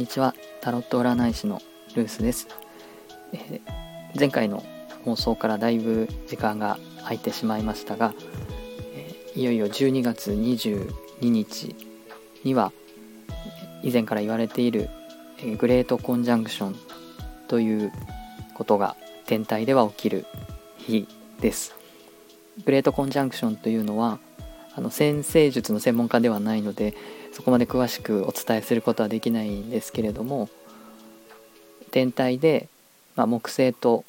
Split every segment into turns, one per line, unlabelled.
にちは。タロット占い師のルースです、えー、前回の放送からだいぶ時間が空いてしまいましたが、えー、いよいよ12月22日には以前から言われている、えー、グレートコンジャンクションということが天体では起きる日です。グレートコンジャンクションというのはあの先生術の専門家ではないのでそこまで詳しくお伝えすることはできないんですけれども天体で、まあ、木星と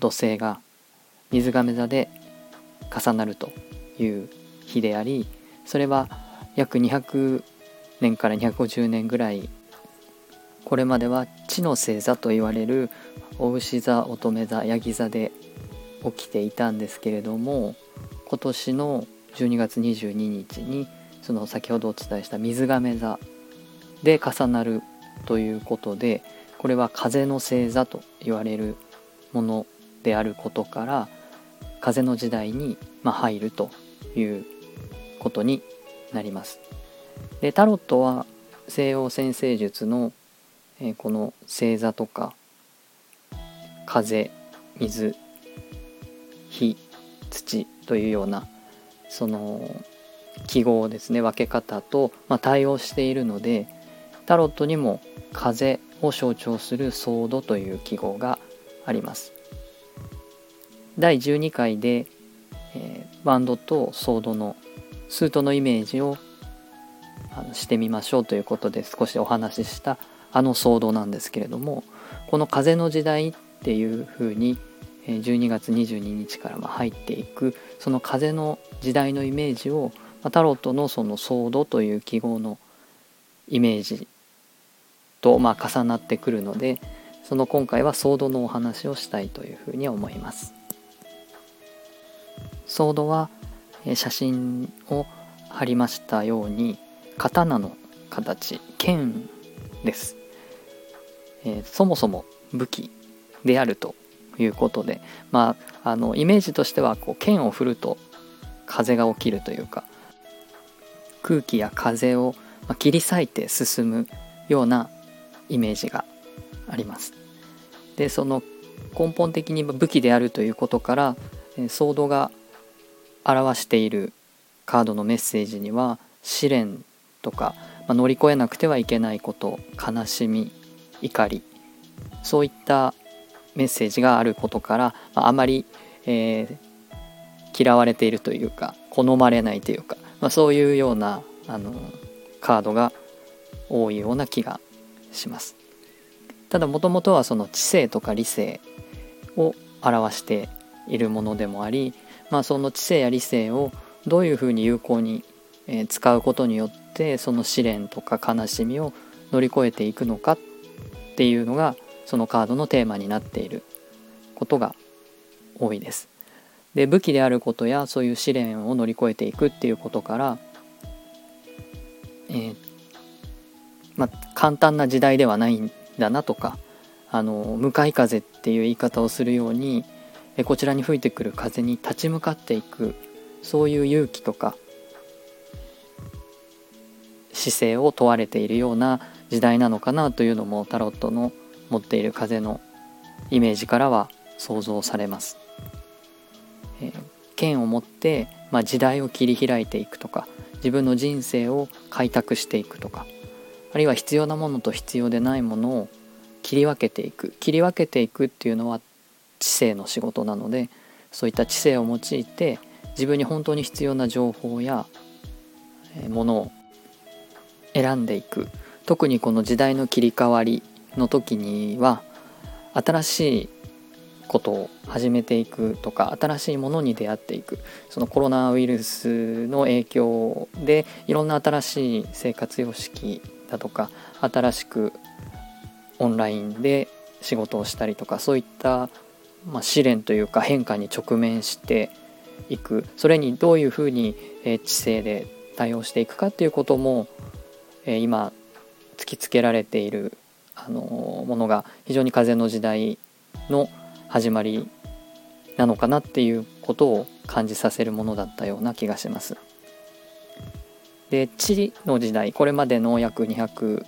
土星が水亀座で重なるという日でありそれは約200年から250年ぐらいこれまでは地の星座と言われるお牛座乙女座ヤギ座で起きていたんですけれども今年の12月22日にその先ほどお伝えした水亀座で重なるということでこれは風の星座と言われるものであることから風の時代にま入るということになります。でタロットは西洋占星術の、えこの星座とか風水火土というようなその記号ですね分け方と、まあ、対応しているのでタロットにも風を象徴するソードという記号があります。第12回で、えー、バンドとソードのスートのイメージをあのしてみましょうということで少しお話ししたあのソードなんですけれどもこの風の時代っていうふうに12月22日から入っていくその風の時代のイメージをタロットのそのソードという記号のイメージとまあ重なってくるのでその今回はソードのお話をしたいというふうに思います。ソードは写真を貼りましたように刀の形剣です、えー、そもそも武器であるということで、まあ、あのイメージとしてはこう剣を振ると風が起きるというか空気や風を切り裂いて進むようなイメージがあります。でその根本的に武器であるということからソードが表しているカードのメッセージには試練とか、まあ、乗り越えなくてはいけないこと悲しみ怒りそういったメッセージがあることから、まあ、あまり、えー、嫌われているというか好まれないというか、まあ、そういうようなあのカードが多いような気がします。ただもともとはその知性とか理性を表しているものでもあり、まあ、その知性や理性をどういうふうに有効に使うことによってその試練とか悲しみを乗り越えていくのかっていうのがそのカードのテーマになっていることが多いです。で武器であることやそういう試練を乗り越えていくっていうことから、えー、まあ、簡単な時代ではないんだなとかあの向かい風っていう言い方をするようにこちらに吹いてくる風に立ち向かっていくそういう勇気とか姿勢を問われているような時代なのかなというのもタロットの持っている風のイメージからは想像されます。え、剣を持って、まあ、時代を切り開いていくとか自分の人生を開拓していくとかあるいは必要なものと必要でないものを切り分けていく。切り分けていくっていうのは知性の仕事なのでそういった知性を用いて自分に本当に必要な情報やものを選んでいく。特にこの時代の切り替わりの時には新しいことを始めていくとか新しいものに出会っていく。そのコロナウイルスの影響でいろんな新しい生活様式だとか新しくオンラインで仕事をしたりとかそういった、まあ、試練というか変化に直面していく。それにどういうふうに、え知性で対応していくかっていうことも、え今突きつけられているあのものが非常に風の時代の始まりなのかなっていうことを感じさせるものだったような気がします。で地の時代これまでの約200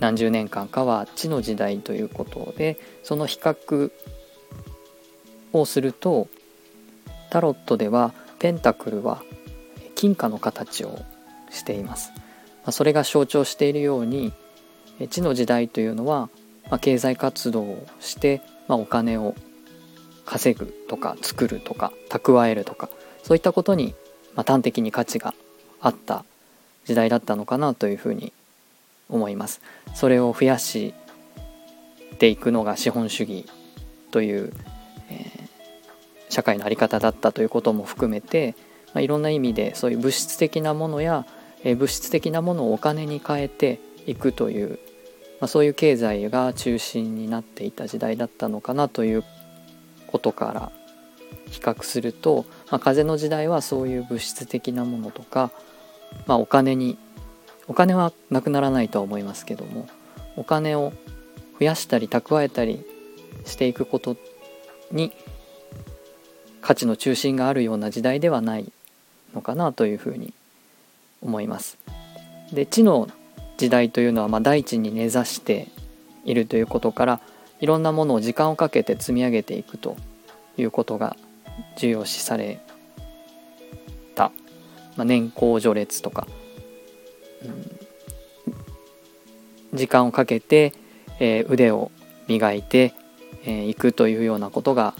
何十年間かは地の時代ということでその比較をするとタロットではペンタクルは金貨の形をしています。それが象徴しているように地の時代というのは、ま経済活動をして、まお金を稼ぐとか作るとか蓄えるとかそういったことに、ま端的に価値があった時代だったのかなというふうに思います。それを増やしていくのが資本主義という、えー、社会の在り方だったということも含めて、まあ、いろんな意味でそういう物質的なものや、えー、物質的なものをお金に変えていくという、まあ、そういう経済が中心になっていた時代だったのかなということから比較すると、まあ、風の時代はそういう物質的なものとか、まあ、お金にお金はなくならないとは思いますけどもお金を増やしたり蓄えたりしていくことに価値の中心があるような時代ではないのかなというふうに思います。で地の時代というのはま大地に根ざしているということからいろんなものを時間をかけて積み上げていくということが重要視された、まあ、年功序列とか。うん。時間をかけて、えー、腕を磨いてい、えー、くというようなことが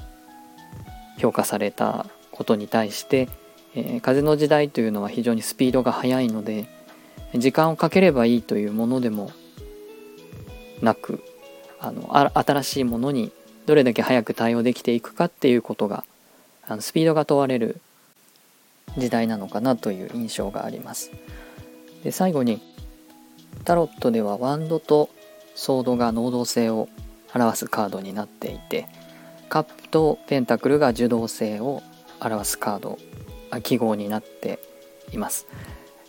評価されたことに対して、えー、風の時代というのは非常にスピードが速いので時間をかければいいというものでもなくあの新しいものにどれだけ早く対応できていくかっていうことがあのスピードが問われる時代なのかなという印象があります。で最後にタロットではワンドとソードが能動性を表すカードになっていてカップとペンタクルが受動性を表すカード記号になっています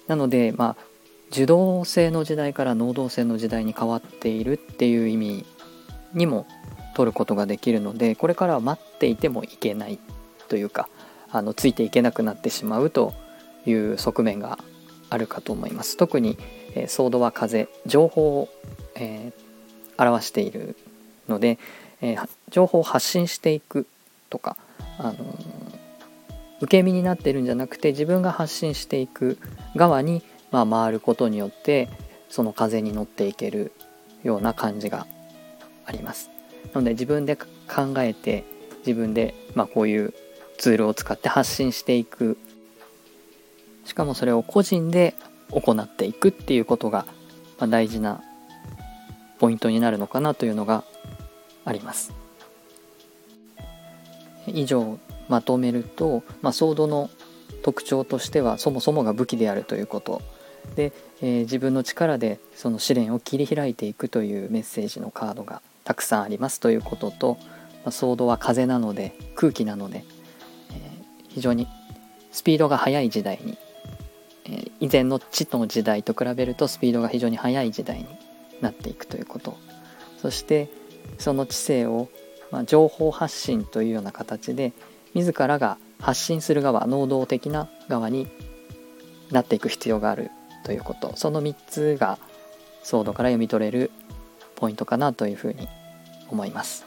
なのでまあ受動性の時代から能動性の時代に変わっているっていう意味にも取ることができるのでこれからは待っていてもいけないというかあのついていけなくなってしまうという側面があるかと思います。特に、えー、ソードは風情報を、えー、表しているので、えー、情報を発信していくとか、あの受け身になってるんじゃなくて自分が発信していく側に、まあ、回ることによってその風に乗っていけるような感じがあります。なので自分で考えて自分で、まあ、こういうツールを使って発信していく。しかもそれを個人で行っていくっていうことが、ま、大事なポイントになるのかなというのがあります。以上まとめると、まあ、ソードの特徴としてはそもそもが武器であるということ。で、えー、自分の力でその試練を切り開いていくというメッセージのカードがたくさんありますということと、まあ、ソードは風なので空気なので、えー、非常にスピードが速い時代にえ以前の地の時代と比べるとスピードが非常に速い時代になっていくということ。そしてその知性を、まあ、情報発信というような形で自らが発信する側能動的な側になっていく必要がある。ということ。その3つがソードから読み取れるポイントかなというふうに思います。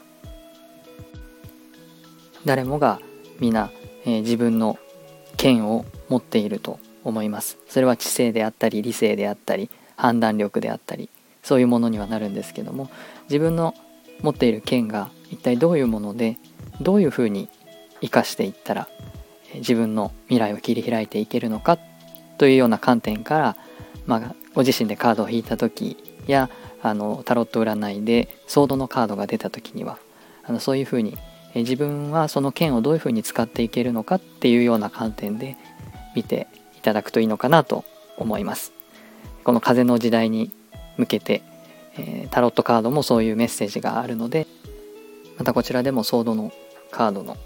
誰もが皆、えー、自分の剣を持っていると思います。それは知性であったり理性であったり判断力であったりそういうものにはなるんですけども自分の持っている剣が一体どういうものでどういうふうに生かしていったら自分の未来を切り開いていけるのかというような観点から、まあ、ご自身でカードを引いた時やあのタロット占いでソードのカードが出た時にはあのそういうふうに自分はその剣をどういうふうに使っていけるのかっていうような観点で見ていただくといいのかなと思います。この風の時代に向けて、えー、タロットカードもそういうメッセージがあるのでまたこちらでもソードのカードの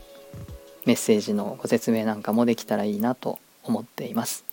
メッセージのご説明なんかもできたらいいなと思っています。